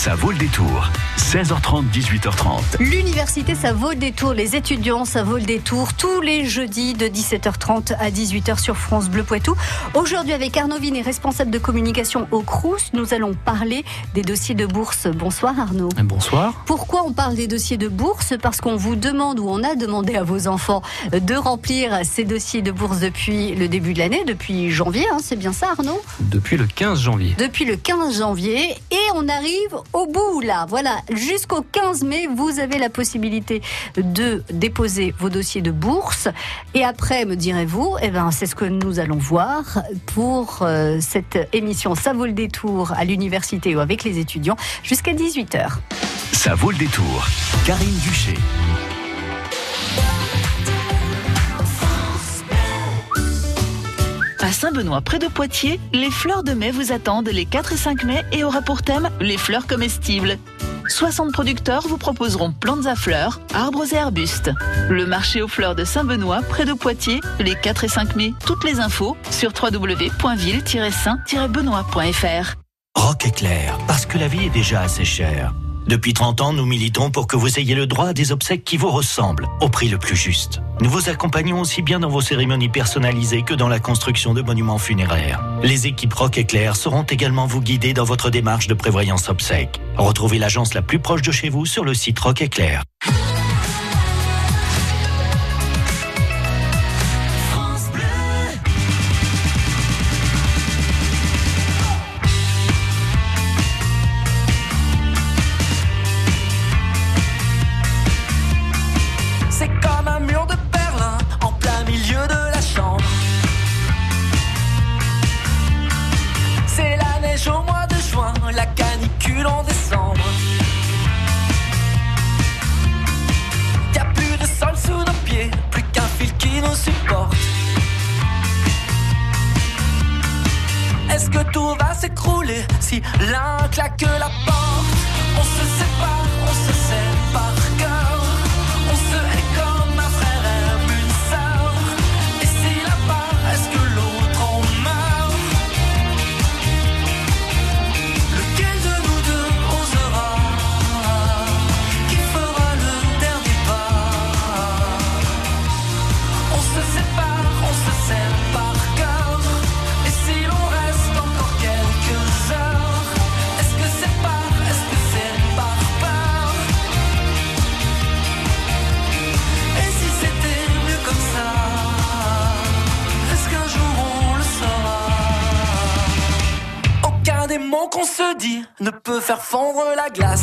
Ça vaut le détour. 16h30, 18h30. L'université, ça vaut le détour. Les étudiants, ça vaut le détour. Tous les jeudis de 17h30 à 18h sur France Bleu Poitou. Aujourd'hui, avec Arnaud Vinet, responsable de communication au Crous, nous allons parler des dossiers de bourse. Bonsoir Arnaud. Bonsoir. Pourquoi on parle des dossiers de bourse? Parce qu'on vous demande ou on a demandé à vos enfants de remplir ces dossiers de bourse depuis le début de l'année, depuis janvier. Hein, c'est bien ça Arnaud? Depuis le 15 janvier. Depuis le 15 janvier. Et on arrive au bout là. Voilà, jusqu'au 15 mai, vous avez la possibilité de déposer vos dossiers de bourse. Et après, me direz-vous, eh ben, c'est ce que nous allons voir pour euh, cette émission Ça vaut le détour à l'université ou avec les étudiants jusqu'à 18h. Ça vaut le détour. Karine Duché. À Saint-Benoît, près de Poitiers, les fleurs de mai vous attendent les 4 et 5 mai et aura pour thème les fleurs comestibles. 60 producteurs vous proposeront plantes à fleurs, arbres et arbustes. Le marché aux fleurs de Saint-Benoît, près de Poitiers, les 4 et 5 mai. Toutes les infos sur www.ville-saint-benoît.fr. Rock éclair, parce que la vie est déjà assez chère. Depuis 30 ans, nous militons pour que vous ayez le droit à des obsèques qui vous ressemblent, au prix le plus juste. Nous vous accompagnons aussi bien dans vos cérémonies personnalisées que dans la construction de monuments funéraires. Les équipes Rock Éclair seront également vous guider dans votre démarche de prévoyance obsèques. Retrouvez l'agence la plus proche de chez vous sur le site Rock Éclair. Qu'on se dit ne peut faire fondre la glace.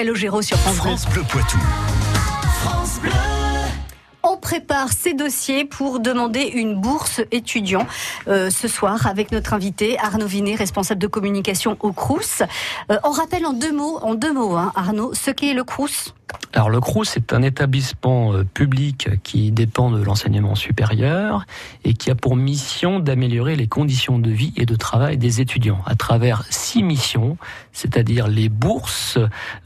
Calogero sur France Bleu. France Bleu Poitou. On prépare ces dossiers pour demander une bourse étudiant euh, ce soir avec notre invité Arnaud Vinet, responsable de communication au Crous. Euh, on rappelle en deux mots, en deux mots, hein, Arnaud, ce qu'est le Crous. Alors le CRUS est un établissement euh, public qui dépend de l'enseignement supérieur et qui a pour mission d'améliorer les conditions de vie et de travail des étudiants à travers six missions, c'est-à-dire les bourses,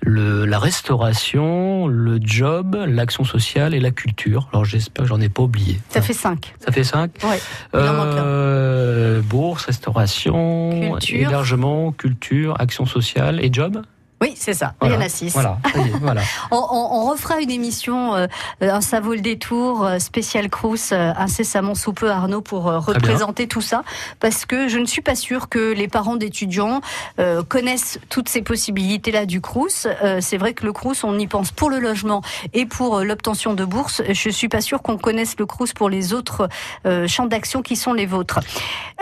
le, la restauration, le job, l'action sociale et la culture. Alors j'espère que j'en ai pas oublié. Ça fait cinq. Ça fait cinq. Ouais. Euh, bourse, restauration, Culture. hébergement, culture, action sociale et job. Oui, c'est ça. Voilà. Il y en a six. Voilà. est. On, on- on refera une émission, euh, un ça vaut le détour, euh, spécial Crous, euh, incessamment sous peu Arnaud pour euh, représenter tout ça, parce que je ne suis pas sûre que les parents d'étudiants euh, connaissent toutes ces possibilités-là du Crous. Euh, c'est vrai que le Crous, on y pense pour le logement et pour euh, l'obtention de bourses. Je suis pas sûre qu'on connaisse le Crous pour les autres euh, champs d'action qui sont les vôtres.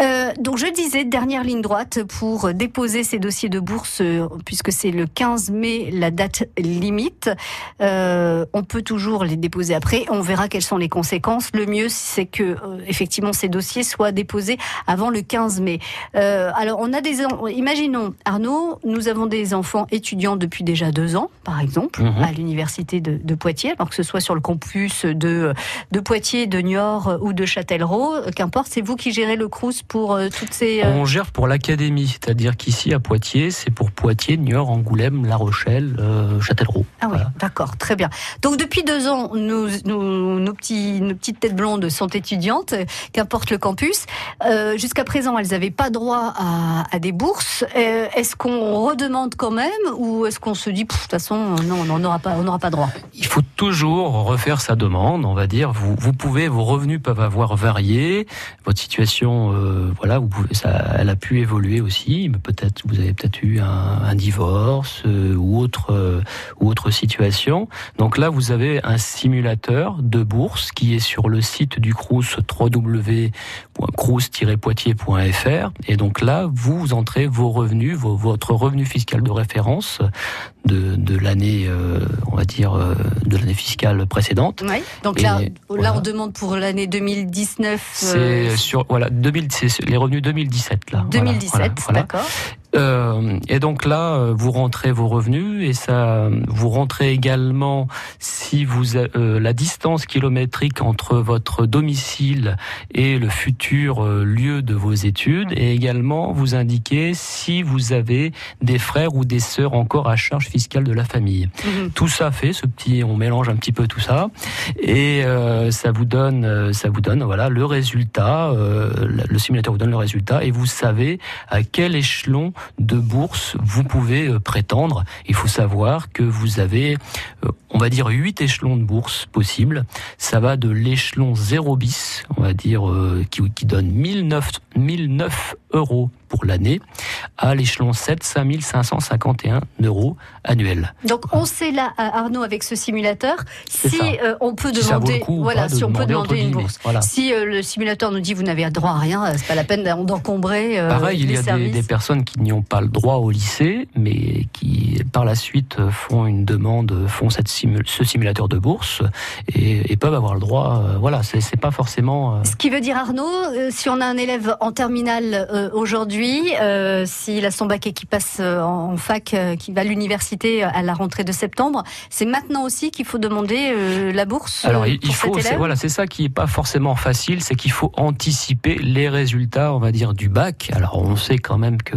Euh, donc je disais, dernière ligne droite pour déposer ces dossiers de bourse, euh, puisque c'est le 15 mai la date limite. Euh, on peut toujours les déposer après. On verra quelles sont les conséquences. Le mieux, c'est que euh, effectivement ces dossiers soient déposés avant le 15 mai. Euh, alors on a des, imaginons Arnaud, nous avons des enfants étudiants depuis déjà deux ans, par exemple, Mhm. à l'université de, de Poitiers, alors que ce soit sur le campus de de Poitiers, de Niort ou de Châtellerault, qu'importe. C'est vous qui gérez le Crous pour toutes ces. On gère pour l'académie, c'est-à-dire qu'ici à Poitiers, c'est pour Poitiers, Niort, Angoulême, La Rochelle, euh, Châtellerault. Ah oui, Voilà. d'accord, très bien. Donc depuis deux ans, nous, nous- nos, petits, nos petites têtes blondes sont étudiantes, qu'importe le campus. Euh, Jusqu'à présent, elles n'avaient pas droit à, à des bourses. Euh, est-ce qu'on redemande quand même ou est-ce qu'on se dit, de toute façon, non, on n'aura pas, on pas droit? Il faut toujours refaire sa demande, on va dire. Vous, vous pouvez, vos revenus peuvent avoir varié, votre situation, euh, voilà, vous pouvez, ça, elle a pu évoluer aussi. mais Peut-être, vous avez peut-être eu un, un divorce euh, ou autre, euh, ou autre situation. Donc là, vous avez un simulateur de bourse qui est sur le site du Crous www.crous-poitiers.fr et donc là, vous entrez vos revenus, votre revenu fiscal de référence de, de l'année, euh, on va dire, euh, de l'année fiscale précédente. Oui. Donc Et là, on demande pour l'année 2019. C'est euh, sur voilà 2000, c'est les revenus 2017 là. Voilà, 2017, voilà, voilà. d'accord. Euh, et donc là, vous rentrez vos revenus et ça, vous rentrez également si vous euh, la distance kilométrique entre votre domicile et le futur euh, lieu de vos études et également vous indiquez si vous avez des frères ou des sœurs encore à charge fiscale de la famille. Mhm. Tout ça fait ce petit, on mélange un petit peu tout ça et euh, ça vous donne, euh, ça vous donne voilà le résultat. euh, le simulateur vous donne le résultat et vous savez à quel échelon de bourse vous pouvez prétendre. Il faut savoir que vous avez, on va dire, huit échelons de bourse possibles. Ça va de l'échelon 0 bis, on va dire, qui, qui donne 1009, 1009 euros pour l'année, à l'échelon 7, 5551 euros Donc on sait là, Arnaud, avec ce simulateur, C'est si euh, on peut demander, coup voilà, de si on peut demander, une bourse. Voilà. Si euh, le simulateur nous dit vous n'avez droit à rien, euh, c'est pas la peine d'en- d'encombrer euh, Pareil, il y a des, personnes qui n'y ont pas le droit au lycée, mais qui par la suite euh, font une demande, font cette simu- ce simulateur de bourse et, et peuvent avoir le droit. euh, voilà, c'est pas forcément. euh, Ce qui veut dire Arnaud, euh, si on a un élève en terminale euh, aujourd'hui, euh, s'il a son bac et qui passe euh, en fac, euh, qui va à l'université euh, à la rentrée de septembre, c'est maintenant aussi qu'il faut demander euh, la bourse. Alors euh, il, pour il faut, c'est- voilà, c'est ça qui est pas forcément facile, c'est qu'il faut anticiper les résultats, on va dire, du bac. Alors on sait quand même que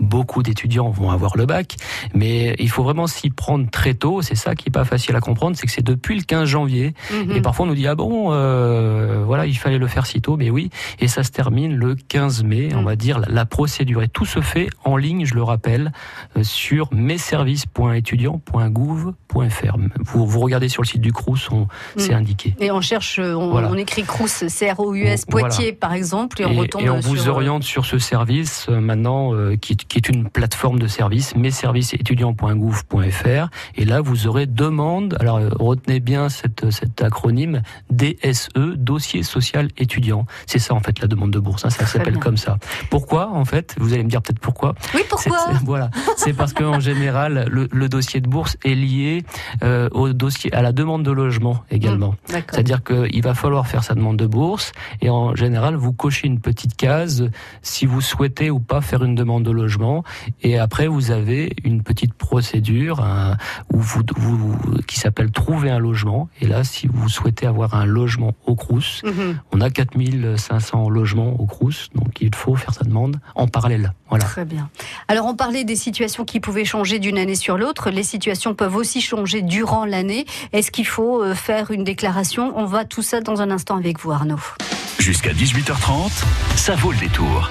beaucoup d'étudiants vont avoir le bac, mais il faut vraiment s'y prendre très tôt. C'est ça qui est pas facile à comprendre, c'est que c'est depuis le 15 janvier Mhm. Et parfois on nous dit ah bon euh, voilà il fallait le faire si tôt mais oui et ça se termine le 15 mai on Mm. va dire la, procédure et tout se fait en ligne je le rappelle euh, sur messervices.étudiants.gouv.fr. Vous, vous regardez sur le site du Crous, on- c'est indiqué. Et on cherche, on, Voilà. on écrit Crous, C-R-O-U-S, Voilà. Poitiers par exemple, et on Et, retombe et on vous sur, euh, oriente sur ce service euh, maintenant euh, qui, est- qui est une plateforme de services, messervicesétudiants.gouv.fr. Et là, vous aurez demande. Alors euh, retenez bien cette, cet acronyme DSE, dossier social étudiant. C'est ça en fait la demande de bourse. hein, ça s'appelle comme ça. Pourquoi en fait Vous allez me dire peut-être pourquoi? Oui, pourquoi? Voilà, c'est parce qu'en général, le, le dossier de bourse est lié euh, au dossier à la demande de logement également. D'accord. C'est-à-dire qu'il va falloir faire sa demande de bourse et en général, vous cochez une petite case si vous souhaitez ou pas faire une demande de logement. Et après, vous avez une petite procédure un- où vous, vous- qui s'appelle trouver un logement. Et là, si vous souhaitez avoir un logement au Crous, Mhm. on a 4500 logements au Crous, donc il faut faire sa demande en parallèle. Voilà. Très bien. Alors, on parlait des situations qui pouvaient changer d'une année sur l'autre. Les situations peuvent aussi changer durant l'année. Est-ce qu'il faut euh, faire une déclaration? On va tout ça dans un instant avec vous, Arnaud. Jusqu'à 18h30, ça vaut le détour.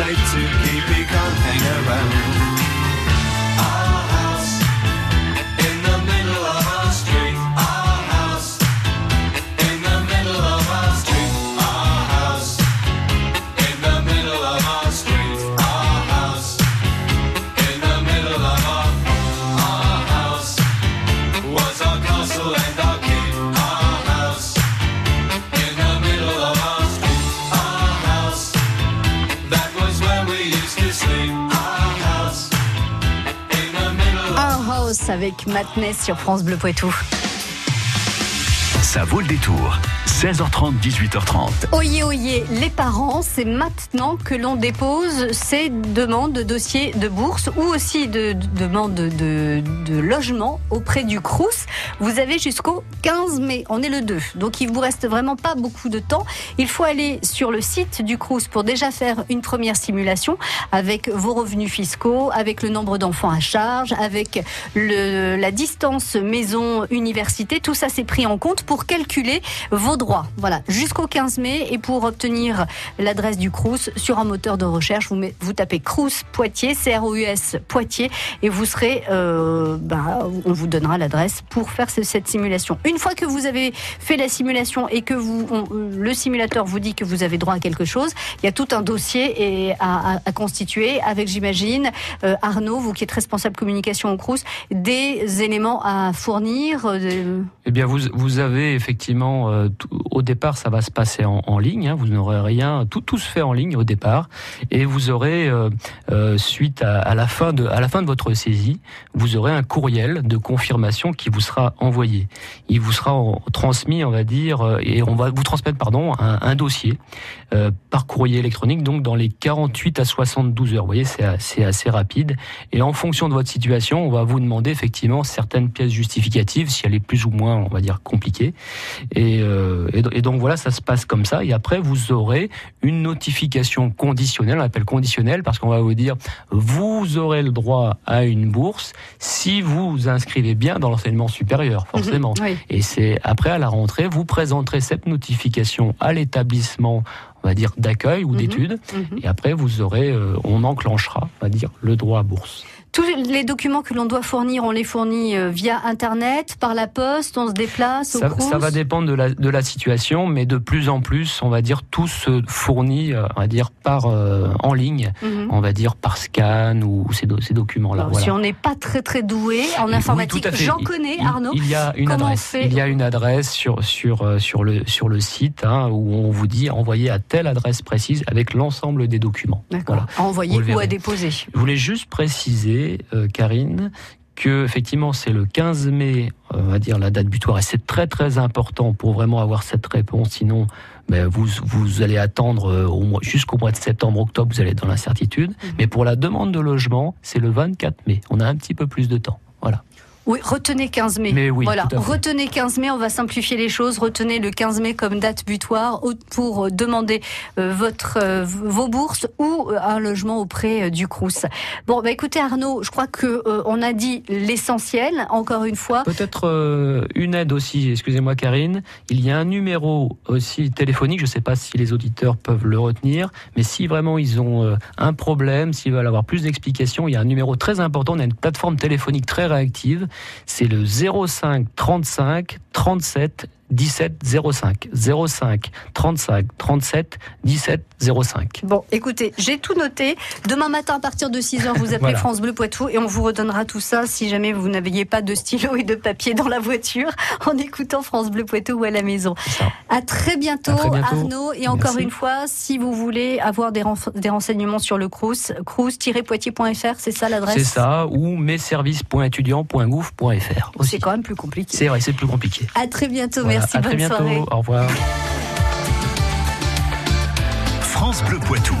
night to keep can't hang around. Avec Matness sur France Bleu Poitou. Ça vaut le détour. 16h30, 18h30. Oyez, oyez, les parents, c'est maintenant que l'on dépose ces demandes de dossiers de bourse ou aussi de, de demandes de, logement auprès du Crous. Vous avez jusqu'au 15 mai, on est le 2, donc il vous reste vraiment pas beaucoup de temps. Il faut aller sur le site du Crous pour déjà faire une première simulation avec vos revenus fiscaux, avec le nombre d'enfants à charge, avec la distance maison-université. Tout ça, c'est pris en compte pour pour calculer vos droits. Voilà, jusqu'au 15 mai. Et pour obtenir l'adresse du Crous sur un moteur de recherche, vous, tapez Crous Poitiers, C-R-O-U-S Poitiers, et vous serez, euh, bah, on vous donnera l'adresse pour faire ce- cette simulation. Une fois que vous avez fait la simulation et que vous, on- le simulateur vous dit que vous avez droit à quelque chose, il y a tout un dossier à, constituer avec, j'imagine, euh, Arnaud, vous qui êtes responsable communication au Crous, des éléments à fournir. euh, Eh bien, vous avez effectivement, euh, au départ, ça va se passer en, ligne. hein, vous n'aurez rien, tout, se fait en ligne au départ, et vous aurez, euh, euh, suite à, la fin de, à la fin de votre saisie, vous aurez un courriel de confirmation qui vous sera envoyé. Il vous sera transmis, on va dire, et on va vous transmettre, pardon, un, dossier par courrier électronique, donc dans les 48 à 72 heures. Vous voyez, c'est assez, assez rapide. Et en fonction de votre situation, on va vous demander effectivement certaines pièces justificatives, si elle est plus ou moins, on va dire, compliquée. Et, euh, et, et donc voilà, ça se passe comme ça. Et après, vous aurez une notification conditionnelle, on l'appelle conditionnelle, parce qu'on va vous dire, vous aurez le droit à une bourse si vous vous inscrivez bien dans l'enseignement supérieur, forcément. Oui. Et c'est après à la rentrée, vous présenterez cette notification à l'établissement, on va dire d'accueil ou Mhm. d'études, Mhm. et après vous aurez, euh, on enclenchera, on va dire, le droit à bourse. Tous les documents que l'on doit fournir, on les fournit euh, via Internet, par la poste, on se déplace au Ça, ça va dépendre de la, de la situation, mais de plus en plus, on va dire, tout se fournit, euh, on va dire, par euh, en ligne, Mhm. on va dire par scan ou ces, do- ces documents-là. Voilà. Si on n'est pas très très doué en Oui, informatique, j'en connais, il- Arnaud. Il y a une adresse. Il y a une adresse sur sur sur le sur le site hein, où on vous dit envoyer à telle adresse précise avec l'ensemble des documents. D'accord. Voilà. À envoyer ou à déposer. Je voulais juste préciser, euh, Karine, que effectivement c'est le 15 mai, euh, on va dire la date butoir, et c'est très très important pour vraiment avoir cette réponse. Sinon, ben, vous vous allez attendre euh, jusqu'au mois de septembre, octobre, vous allez être dans l'incertitude. Mhm. Mais pour la demande de logement, c'est le 24 mai. On a un petit peu plus de temps. Oui, retenez 15 mai. Mais oui, voilà, retenez 15 mai, on va simplifier les choses. Retenez le 15 mai comme date butoir pour euh, demander euh, votre euh, vos bourses ou un logement auprès du Crous. Bon, bah écoutez Arnaud, je crois que euh, on a dit l'essentiel. Encore une fois, Peut-être euh, une aide aussi, excusez-moi Karine, il y a un numéro aussi téléphonique, je ne sais pas si les auditeurs peuvent le retenir, mais si vraiment ils ont euh, un problème, s'ils veulent avoir plus d'explications, il y a un numéro très important, on a une plateforme téléphonique très réactive, c'est le 05 35 37 17 05. 05 35 37 17 05. Bon, écoutez, j'ai tout noté. Demain matin, à partir de 6h, vous appelez Voilà. France Bleu Poitou et on vous redonnera tout ça si jamais vous n'aviez pas de stylo et de papier dans la voiture en écoutant France Bleu Poitou ou à la maison. À très bientôt, À très bientôt. Arnaud. Et encore Merci. une fois, si vous voulez avoir des renseignements sur le Crous, crous-poitiers.fr, c'est ça l'adresse? C'est ça, ou messervices.étudiants.gouv.fr. C'est quand même plus compliqué. C'est vrai, c'est plus compliqué. À très bientôt. Voilà, Merci. à très bonne bientôt. soirée. Au revoir. France Bleu Poitou.